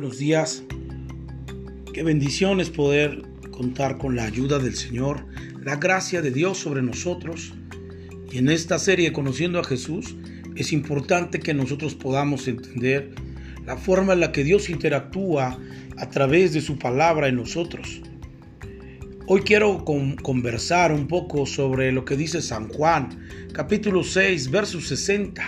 Buenos días. Qué bendición es poder contar con la ayuda del Señor, la gracia de Dios sobre nosotros. Y en esta serie Conociendo a Jesús es importante que nosotros podamos entender la forma en la que Dios interactúa a través de su palabra en nosotros. Hoy quiero conversar un poco sobre lo que dice San Juan, capítulo 6, verso 60.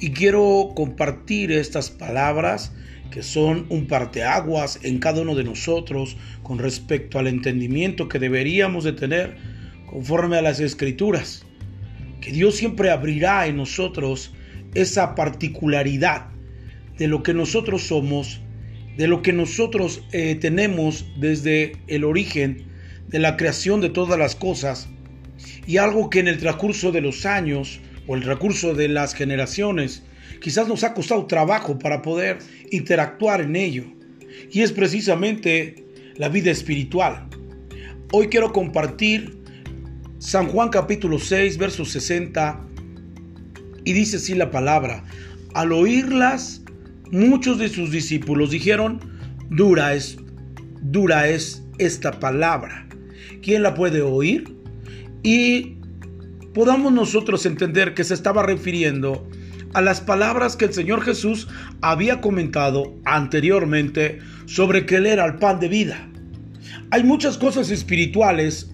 Y quiero compartir estas palabras que son un parteaguas en cada uno de nosotros con respecto al entendimiento que deberíamos de tener conforme a las escrituras. Que Dios siempre abrirá en nosotros esa particularidad de lo que nosotros somos, de lo que nosotros eh, tenemos desde el origen de la creación de todas las cosas y algo que en el transcurso de los años o el recurso de las generaciones, quizás nos ha costado trabajo para poder interactuar en ello. Y es precisamente la vida espiritual. Hoy quiero compartir San Juan capítulo 6, verso 60, y dice así la palabra, al oírlas, muchos de sus discípulos dijeron, dura es, dura es esta palabra. ¿Quién la puede oír? Y podamos nosotros entender que se estaba refiriendo a las palabras que el Señor Jesús había comentado anteriormente sobre que Él era el pan de vida. Hay muchas cosas espirituales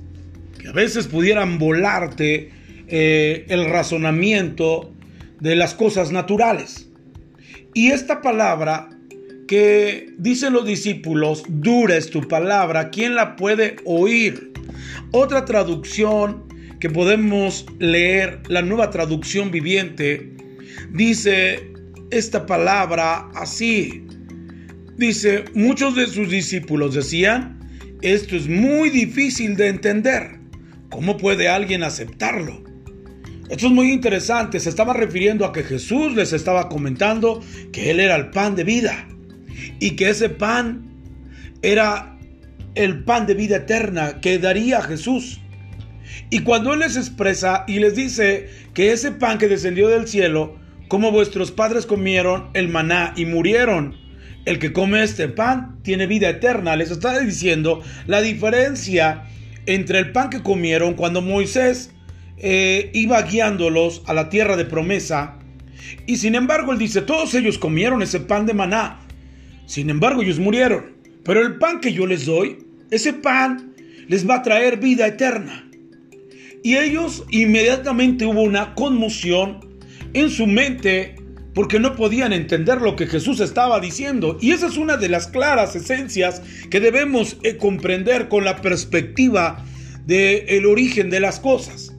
que a veces pudieran volarte eh, el razonamiento de las cosas naturales. Y esta palabra que dicen los discípulos, dura es tu palabra, ¿quién la puede oír? Otra traducción que podemos leer, la nueva traducción viviente, dice esta palabra así. Dice, muchos de sus discípulos decían, esto es muy difícil de entender. ¿Cómo puede alguien aceptarlo? Esto es muy interesante. Se estaba refiriendo a que Jesús les estaba comentando que Él era el pan de vida y que ese pan era el pan de vida eterna que daría Jesús. Y cuando Él les expresa y les dice que ese pan que descendió del cielo, como vuestros padres comieron el maná y murieron, el que come este pan tiene vida eterna. Les está diciendo la diferencia entre el pan que comieron cuando Moisés eh, iba guiándolos a la tierra de promesa. Y sin embargo, él dice, todos ellos comieron ese pan de maná. Sin embargo, ellos murieron. Pero el pan que yo les doy, ese pan les va a traer vida eterna. Y ellos inmediatamente hubo una conmoción en su mente porque no podían entender lo que Jesús estaba diciendo. Y esa es una de las claras esencias que debemos eh, comprender con la perspectiva del el origen de las cosas.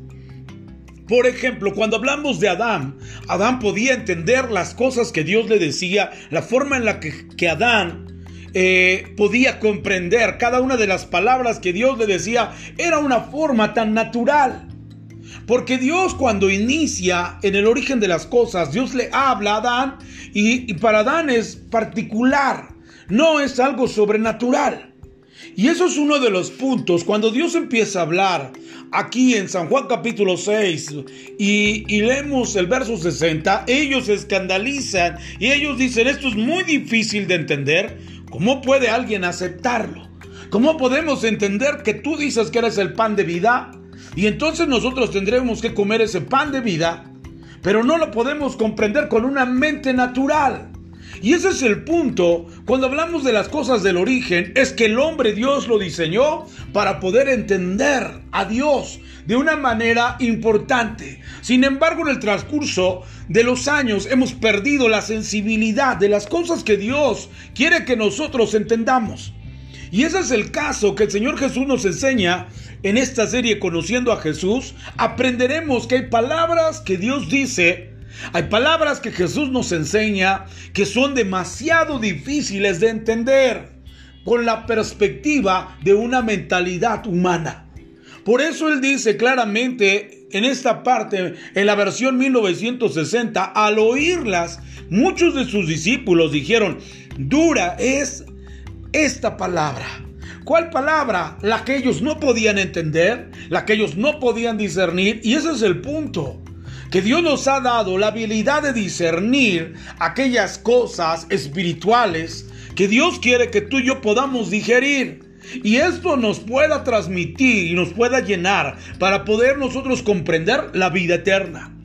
Por ejemplo, cuando hablamos de Adán, Adán podía entender las cosas que Dios le decía, la forma en la que, que Adán eh, podía comprender cada una de las palabras que Dios le decía, era una forma tan natural. Porque Dios cuando inicia en el origen de las cosas, Dios le habla a Adán y, para Adán es particular, no es algo sobrenatural. Y eso es uno de los puntos, cuando Dios empieza a hablar aquí en San Juan capítulo 6 y, y, leemos el verso 60, ellos se escandalizan y ellos dicen, esto es muy difícil de entender ¿Cómo puede alguien aceptarlo? ¿Cómo podemos entender que tú dices que eres el pan de vida? Y entonces nosotros tendremos que comer ese pan de vida, pero no lo podemos comprender con una mente natural. Y ese es el punto, cuando hablamos de las cosas del origen, es que el hombre Dios lo diseñó para poder entender a Dios de una manera importante. Sin embargo, en el transcurso de los años hemos perdido la sensibilidad de las cosas que Dios quiere que nosotros entendamos. Y ese es el caso que el Señor Jesús nos enseña en esta serie Conociendo a Jesús. Aprenderemos que hay palabras que Dios dice hay palabras que Jesús nos enseña que son demasiado difíciles de entender con la perspectiva de una mentalidad humana. Por eso él dice claramente en esta parte, en la versión 1960, al oírlas, muchos de sus discípulos dijeron, dura es esta palabra. ¿Cuál palabra? La que ellos no podían entender, la que ellos no podían discernir, y ese es el punto que Dios nos ha dado la habilidad de discernir aquellas cosas espirituales que Dios quiere que tú y yo podamos digerir. Y esto nos pueda transmitir y nos pueda llenar para poder nosotros comprender la vida eterna.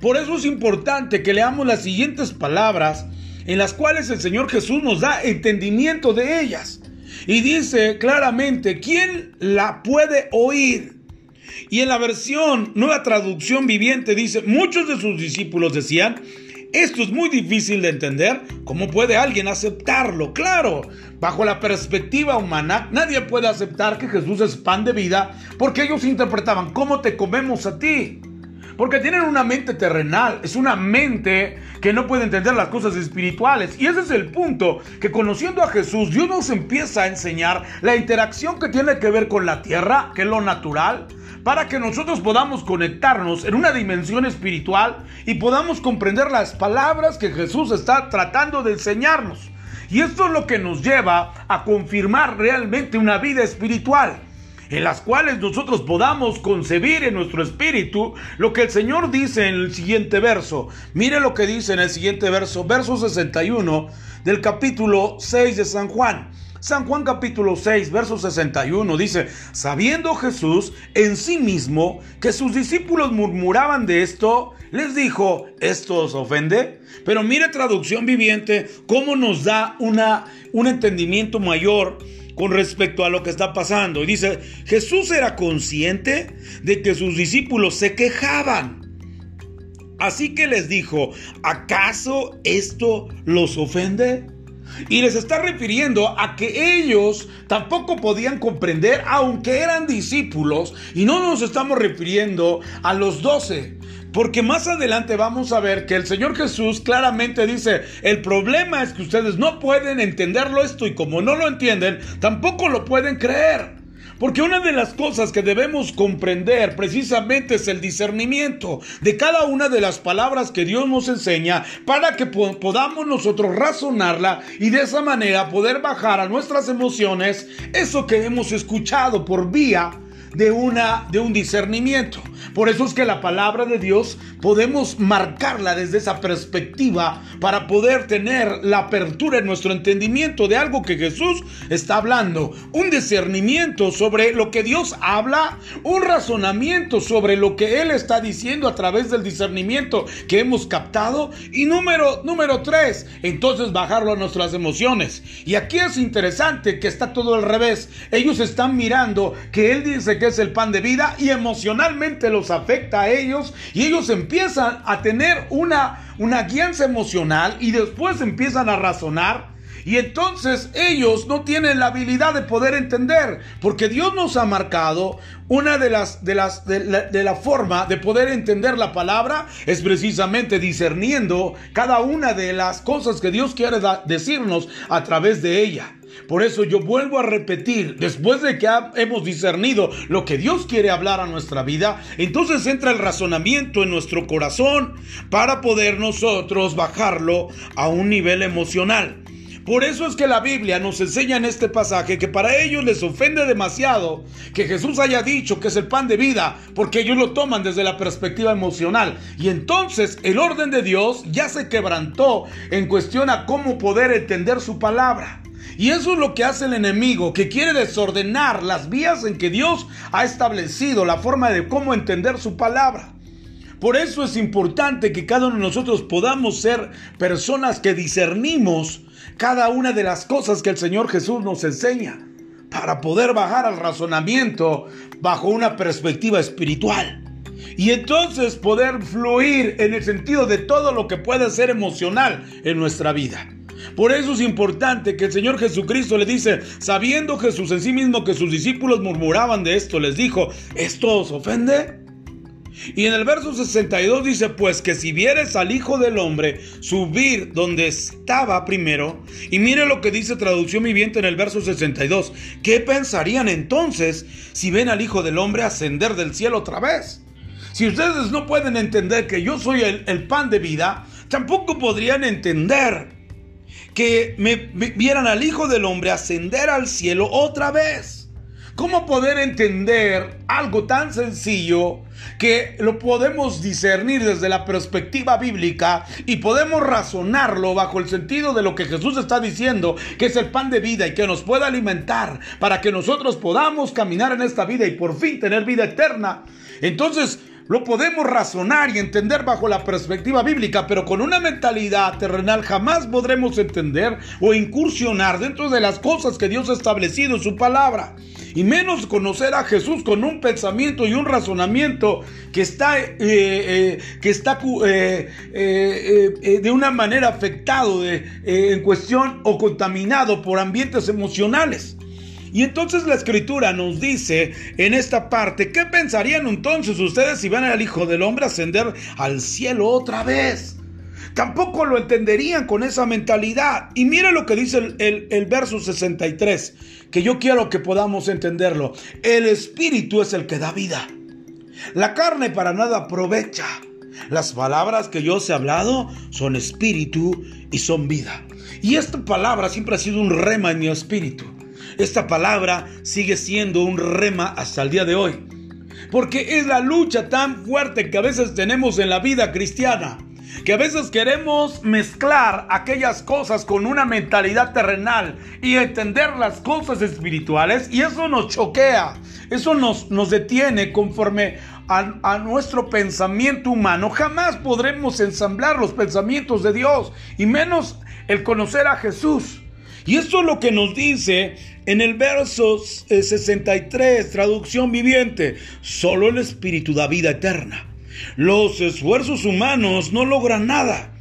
Por eso es importante que leamos las siguientes palabras en las cuales el Señor Jesús nos da entendimiento de ellas. Y dice claramente, ¿quién la puede oír? Y en la versión Nueva Traducción Viviente dice, muchos de sus discípulos decían, esto es muy difícil de entender. ¿Cómo puede alguien aceptarlo? Claro, bajo la perspectiva humana, nadie puede aceptar que Jesús es pan de vida porque ellos interpretaban, ¿cómo te comemos a ti? Porque tienen una mente terrenal, es una mente que no puede entender las cosas espirituales. Y ese es el punto, que conociendo a Jesús, Dios nos empieza a enseñar la interacción que tiene que ver con la tierra, que es lo natural, para que nosotros podamos conectarnos en una dimensión espiritual y podamos comprender las palabras que Jesús está tratando de enseñarnos. Y esto es lo que nos lleva a confirmar realmente una vida espiritual en las cuales nosotros podamos concebir en nuestro espíritu lo que el Señor dice en el siguiente verso. Mire lo que dice en el siguiente verso, verso 61 del capítulo 6 de San Juan. San Juan capítulo 6, verso 61 dice, sabiendo Jesús en sí mismo que sus discípulos murmuraban de esto, les dijo, ¿esto os ofende? Pero mire traducción viviente, cómo nos da una, un entendimiento mayor con respecto a lo que está pasando. Y dice, Jesús era consciente de que sus discípulos se quejaban. Así que les dijo, ¿acaso esto los ofende? Y les está refiriendo a que ellos tampoco podían comprender, aunque eran discípulos, y no nos estamos refiriendo a los doce. Porque más adelante vamos a ver que el Señor Jesús claramente dice, el problema es que ustedes no pueden entenderlo esto y como no lo entienden, tampoco lo pueden creer. Porque una de las cosas que debemos comprender precisamente es el discernimiento de cada una de las palabras que Dios nos enseña para que podamos nosotros razonarla y de esa manera poder bajar a nuestras emociones eso que hemos escuchado por vía de, una, de un discernimiento. Por eso es que la palabra de Dios podemos marcarla desde esa perspectiva para poder tener la apertura en nuestro entendimiento de algo que Jesús está hablando. Un discernimiento sobre lo que Dios habla, un razonamiento sobre lo que Él está diciendo a través del discernimiento que hemos captado. Y número, número tres, entonces bajarlo a nuestras emociones. Y aquí es interesante que está todo al revés. Ellos están mirando que Él dice que es el pan de vida y emocionalmente los afecta a ellos y ellos empiezan a tener una, una guianza emocional y después empiezan a razonar. Y entonces ellos no tienen la habilidad de poder entender, porque Dios nos ha marcado una de las de las de la, forma de poder entender la palabra es precisamente discerniendo cada una de las cosas que Dios quiere decirnos a través de ella. Por eso yo vuelvo a repetir, después de que hemos discernido lo que Dios quiere hablar a nuestra vida, entonces entra el razonamiento en nuestro corazón para poder nosotros bajarlo a un nivel emocional. Por eso es que la Biblia nos enseña en este pasaje que para ellos les ofende demasiado que Jesús haya dicho que es el pan de vida, porque ellos lo toman desde la perspectiva emocional. Y entonces el orden de Dios ya se quebrantó en cuestión a cómo poder entender su palabra. Y eso es lo que hace el enemigo, que quiere desordenar las vías en que Dios ha establecido, la forma de cómo entender su palabra. Por eso es importante que cada uno de nosotros podamos ser personas que discernimos cada una de las cosas que el Señor Jesús nos enseña para poder bajar al razonamiento bajo una perspectiva espiritual. Y entonces poder fluir en el sentido de todo lo que puede ser emocional en nuestra vida. Por eso es importante que el Señor Jesucristo le dice, sabiendo Jesús en sí mismo que sus discípulos murmuraban de esto, les dijo, ¿esto os ofende? Y en el verso 62 dice, pues que si vieres al Hijo del Hombre subir donde estaba primero, y mire lo que dice traducción viviente en el verso 62, ¿qué pensarían entonces si ven al Hijo del Hombre ascender del cielo otra vez? Si ustedes no pueden entender que yo soy el, el pan de vida, tampoco podrían entender que me, vieran al Hijo del Hombre ascender al cielo otra vez. ¿Cómo poder entender algo tan sencillo que lo podemos discernir desde la perspectiva bíblica y podemos razonarlo bajo el sentido de lo que Jesús está diciendo, que es el pan de vida y que nos puede alimentar para que nosotros podamos caminar en esta vida y por fin tener vida eterna? Entonces, lo podemos razonar y entender bajo la perspectiva bíblica, pero con una mentalidad terrenal jamás podremos entender o incursionar dentro de las cosas que Dios ha establecido en su palabra. Y menos conocer a Jesús con un pensamiento y un razonamiento que está, eh, eh, que está eh, de una manera afectado en cuestión o contaminado por ambientes emocionales. Y entonces la escritura nos dice en esta parte, ¿qué pensarían entonces ustedes si van al Hijo del Hombre ascender al cielo otra vez? Tampoco lo entenderían con esa mentalidad. Y mire lo que dice el, el, verso 63, que yo quiero que podamos entenderlo. El Espíritu es el que da vida. La carne para nada aprovecha. Las palabras que yo os he hablado son espíritu y son vida. Y esta palabra siempre ha sido un rema en mi espíritu. Esta palabra sigue siendo un rema hasta el día de hoy. Porque es la lucha tan fuerte que a veces tenemos en la vida cristiana. Que a veces queremos mezclar aquellas cosas con una mentalidad terrenal y entender las cosas espirituales y eso nos choquea, eso nos, nos detiene conforme a, a, nuestro pensamiento humano. Jamás podremos ensamblar los pensamientos de Dios y menos el conocer a Jesús. Y esto es lo que nos dice en el verso 63, eh, traducción viviente. Solo el Espíritu da vida eterna. Los esfuerzos humanos no logran nada.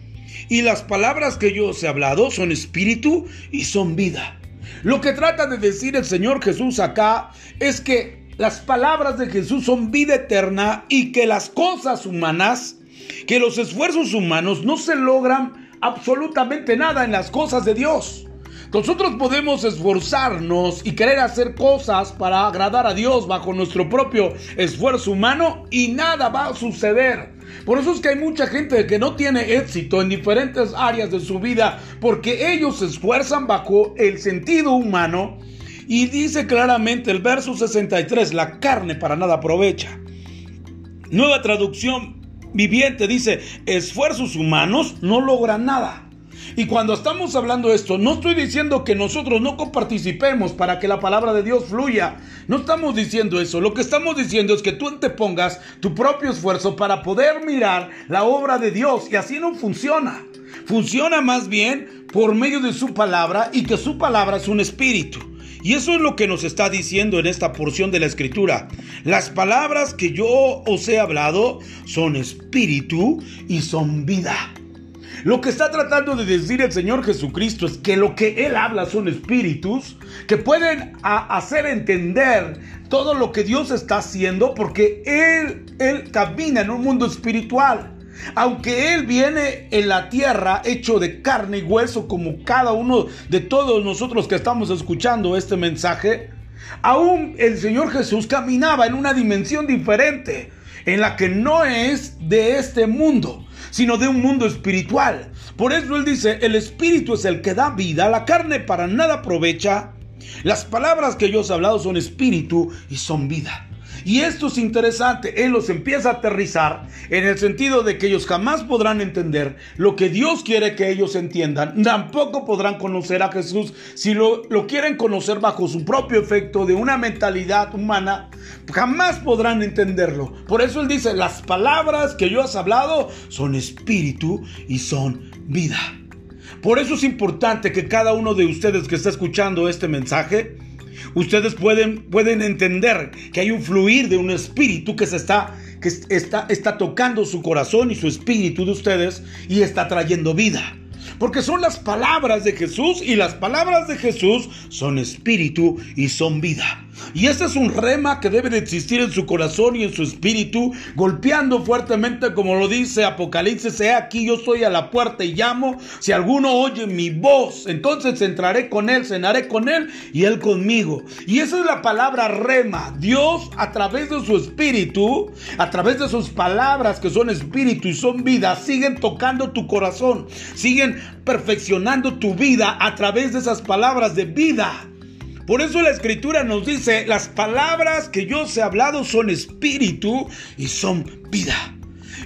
Y las palabras que yo os he hablado son espíritu y son vida. Lo que trata de decir el Señor Jesús acá es que las palabras de Jesús son vida eterna y que las cosas humanas, que los esfuerzos humanos no se logran absolutamente nada en las cosas de Dios. Nosotros podemos esforzarnos y querer hacer cosas para agradar a Dios bajo nuestro propio esfuerzo humano y nada va a suceder. Por eso es que hay mucha gente que no tiene éxito en diferentes áreas de su vida porque ellos se esfuerzan bajo el sentido humano y dice claramente el verso 63, la carne para nada aprovecha. Nueva traducción viviente dice, esfuerzos humanos no logran nada. Y cuando estamos hablando esto, no estoy diciendo que nosotros no comparticipemos para que la palabra de Dios fluya. No estamos diciendo eso. Lo que estamos diciendo es que tú te pongas tu propio esfuerzo para poder mirar la obra de Dios. Y así no funciona. Funciona más bien por medio de su palabra y que su palabra es un espíritu. Y eso es lo que nos está diciendo en esta porción de la escritura. Las palabras que yo os he hablado son espíritu y son vida. Lo que está tratando de decir el Señor Jesucristo es que lo que Él habla son espíritus que pueden hacer entender todo lo que Dios está haciendo porque Él, Él camina en un mundo espiritual. Aunque Él viene en la tierra hecho de carne y hueso como cada uno de todos nosotros que estamos escuchando este mensaje, aún el Señor Jesús caminaba en una dimensión diferente en la que no es de este mundo sino de un mundo espiritual. Por eso él dice, el espíritu es el que da vida, la carne para nada aprovecha. Las palabras que yo os he hablado son espíritu y son vida. Y esto es interesante, Él los empieza a aterrizar en el sentido de que ellos jamás podrán entender lo que Dios quiere que ellos entiendan. Tampoco podrán conocer a Jesús si lo, lo quieren conocer bajo su propio efecto de una mentalidad humana. Jamás podrán entenderlo. Por eso Él dice, las palabras que yo has hablado son espíritu y son vida. Por eso es importante que cada uno de ustedes que está escuchando este mensaje, ustedes pueden, pueden entender que hay un fluir de un espíritu que se está que está, está tocando su corazón y su espíritu de ustedes y está trayendo vida. Porque son las palabras de Jesús y las palabras de Jesús son espíritu y son vida. Y ese es un rema que debe de existir en su corazón y en su espíritu, golpeando fuertemente como lo dice Apocalipsis, he aquí yo estoy a la puerta y llamo, si alguno oye mi voz, entonces entraré con él, cenaré con él y él conmigo. Y esa es la palabra rema, Dios a través de su espíritu, a través de sus palabras que son espíritu y son vida, siguen tocando tu corazón, siguen perfeccionando tu vida a través de esas palabras de vida. Por eso la escritura nos dice, las palabras que yo os he hablado son espíritu y son vida.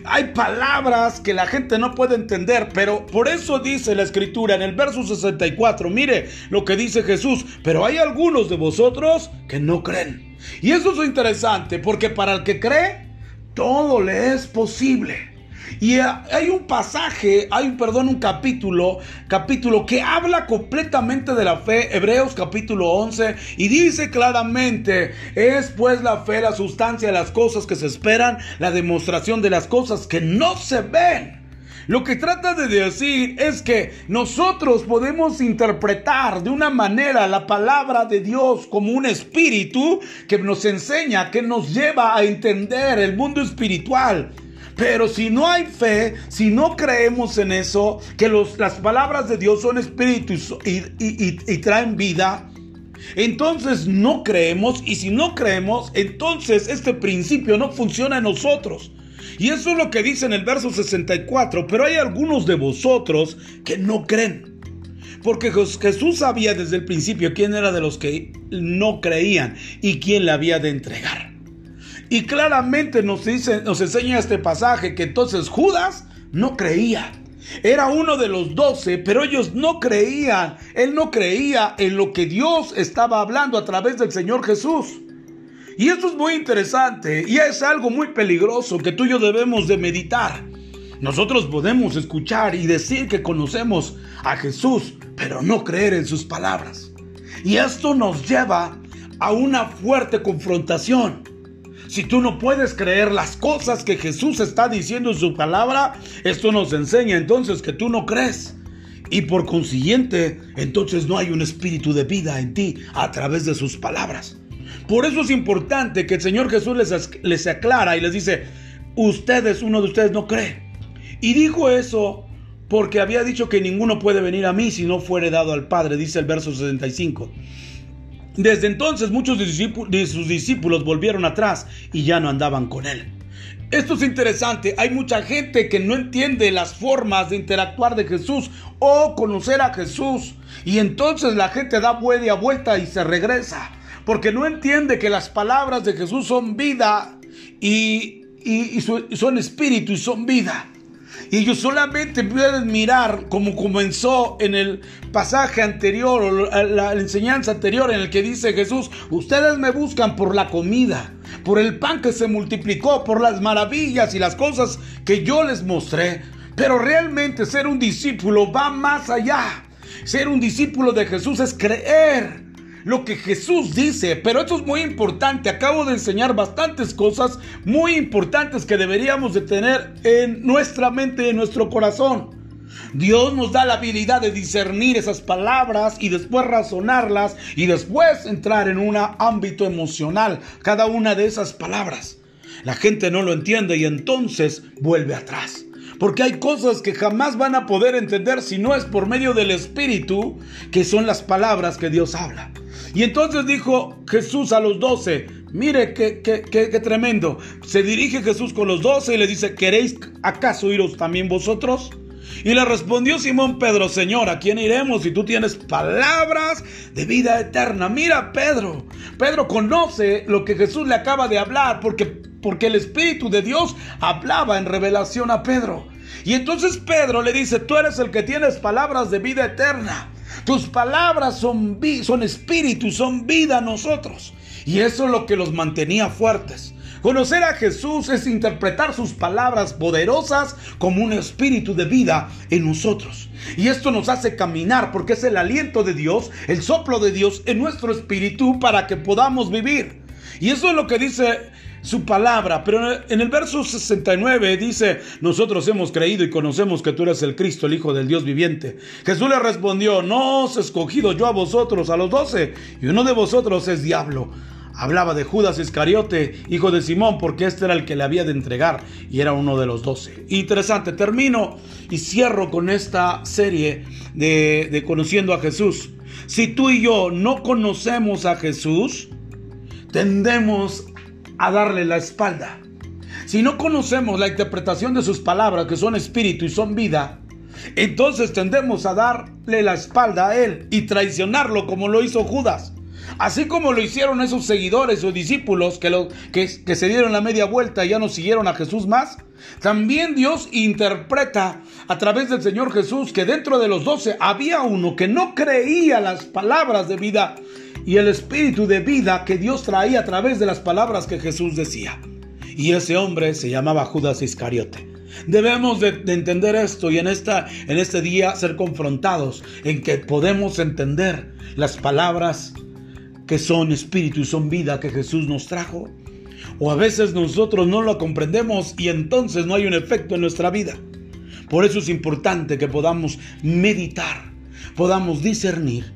Hay palabras que la gente no puede entender, pero por eso dice la escritura en el verso 64, mire lo que dice Jesús, pero hay algunos de vosotros que no creen. Y eso es interesante, porque para el que cree, todo le es posible. Y hay un pasaje, hay, perdón, un capítulo, capítulo que habla completamente de la fe, Hebreos capítulo 11, y dice claramente, es pues la fe la sustancia de las cosas que se esperan, la demostración de las cosas que no se ven. Lo que trata de decir es que nosotros podemos interpretar de una manera la palabra de Dios como un espíritu que nos enseña, que nos lleva a entender el mundo espiritual. Pero si no hay fe, si no creemos en eso, que las palabras de Dios son espíritu y traen vida, entonces no creemos y si no creemos, entonces este principio no funciona en nosotros. Y eso es lo que dice en el verso 64, pero hay algunos de vosotros que no creen. Porque Jesús sabía desde el principio quién era de los que no creían y quién le había de entregar. Y claramente nos, dice, nos enseña este pasaje que entonces Judas no creía. Era uno de los doce, pero ellos no creían. Él no creía en lo que Dios estaba hablando a través del Señor Jesús. Y esto es muy interesante y es algo muy peligroso que tú y yo debemos de meditar. Nosotros podemos escuchar y decir que conocemos a Jesús, pero no creer en sus palabras. Y esto nos lleva a una fuerte confrontación. Si tú no puedes creer las cosas que Jesús está diciendo en su palabra, esto nos enseña entonces que tú no crees. Y por consiguiente, entonces no hay un espíritu de vida en ti a través de sus palabras. Por eso es importante que el Señor Jesús les, les aclara y les dice, ustedes, uno de ustedes no cree. Y dijo eso porque había dicho que ninguno puede venir a mí si no fuere dado al Padre, dice el verso 65. Desde entonces muchos de sus discípulos volvieron atrás y ya no andaban con él. Esto es interesante, hay mucha gente que no entiende las formas de interactuar de Jesús o conocer a Jesús y entonces la gente da media vuelta y se regresa porque no entiende que las palabras de Jesús son vida y, son espíritu y son vida. Y ellos solamente pueden mirar como comenzó en el pasaje anterior o la, enseñanza anterior en el que dice Jesús, ustedes me buscan por la comida, por el pan que se multiplicó, por las maravillas y las cosas que yo les mostré. Pero realmente ser un discípulo va más allá. Ser un discípulo de Jesús es creer lo que Jesús dice. Pero esto es muy importante. Acabo de enseñar bastantes cosas muy importantes que deberíamos de tener en nuestra mente y en nuestro corazón. Dios nos da la habilidad de discernir esas palabras y después razonarlas y después entrar en un ámbito emocional cada una de esas palabras. La gente no lo entiende y entonces vuelve atrás. Porque hay cosas que jamás van a poder entender si no es por medio del Espíritu, que son las palabras que Dios habla. Y entonces dijo Jesús a los doce, mire qué, qué, tremendo. Se dirige Jesús con los doce y le dice, ¿queréis acaso iros también vosotros? Y le respondió Simón Pedro, Señor, ¿a quién iremos si tú tienes palabras de vida eterna? Mira, Pedro, Pedro conoce lo que Jesús le acaba de hablar porque, porque el Espíritu de Dios hablaba en revelación a Pedro. Y entonces Pedro le dice, tú eres el que tienes palabras de vida eterna. Tus palabras son, son espíritu, son vida a nosotros. Y eso es lo que los mantenía fuertes. Conocer a Jesús es interpretar sus palabras poderosas como un espíritu de vida en nosotros. Y esto nos hace caminar porque es el aliento de Dios, el soplo de Dios en nuestro espíritu para que podamos vivir. Y eso es lo que dice su palabra. Pero en el verso 69 dice, nosotros hemos creído y conocemos que tú eres el Cristo, el Hijo del Dios viviente. Jesús le respondió, no os he escogido yo a vosotros, a los doce, y uno de vosotros es diablo. Hablaba de Judas Iscariote, hijo de Simón, porque este era el que le había de entregar y era uno de los doce. Interesante, termino y cierro con esta serie de, de conociendo a Jesús. Si tú y yo no conocemos a Jesús, tendemos a darle la espalda. Si no conocemos la interpretación de sus palabras, que son espíritu y son vida, entonces tendemos a darle la espalda a Él y traicionarlo como lo hizo Judas. Así como lo hicieron esos seguidores o discípulos que, que se dieron la media vuelta y ya no siguieron a Jesús más, también Dios interpreta a través del Señor Jesús que dentro de los doce había uno que no creía las palabras de vida y el espíritu de vida que Dios traía a través de las palabras que Jesús decía. Y ese hombre se llamaba Judas Iscariote. Debemos de, entender esto y en, esta, en este día ser confrontados en que podemos entender las palabras que son espíritu y son vida que Jesús nos trajo. O a veces nosotros no lo comprendemos y entonces no hay un efecto en nuestra vida. Por eso es importante que podamos meditar, podamos discernir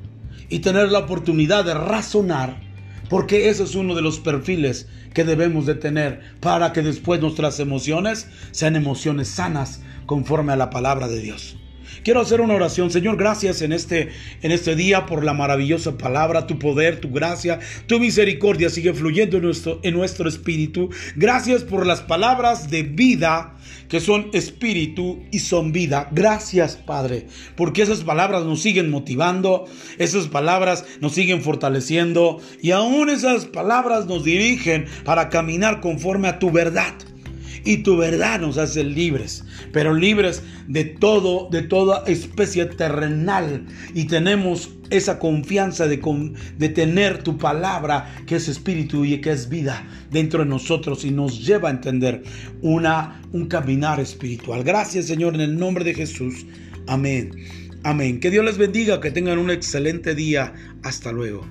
y tener la oportunidad de razonar, porque ese es uno de los perfiles que debemos de tener para que después nuestras emociones sean emociones sanas conforme a la palabra de Dios. Quiero hacer una oración. Señor, gracias en este, en este día por la maravillosa palabra, tu poder, tu gracia, tu misericordia sigue fluyendo en nuestro, en nuestro espíritu. Gracias por las palabras de vida que son espíritu y son vida. Gracias, Padre, porque esas palabras nos siguen motivando, esas palabras nos siguen fortaleciendo y aún esas palabras nos dirigen para caminar conforme a tu verdad y tu verdad nos hace libres, pero libres de todo, de toda especie terrenal y tenemos esa confianza de, de tener tu palabra que es espíritu y que es vida dentro de nosotros y nos lleva a entender una, un caminar espiritual. Gracias Señor en el nombre de Jesús. Amén. Amén. Que Dios les bendiga, que tengan un excelente día. Hasta luego.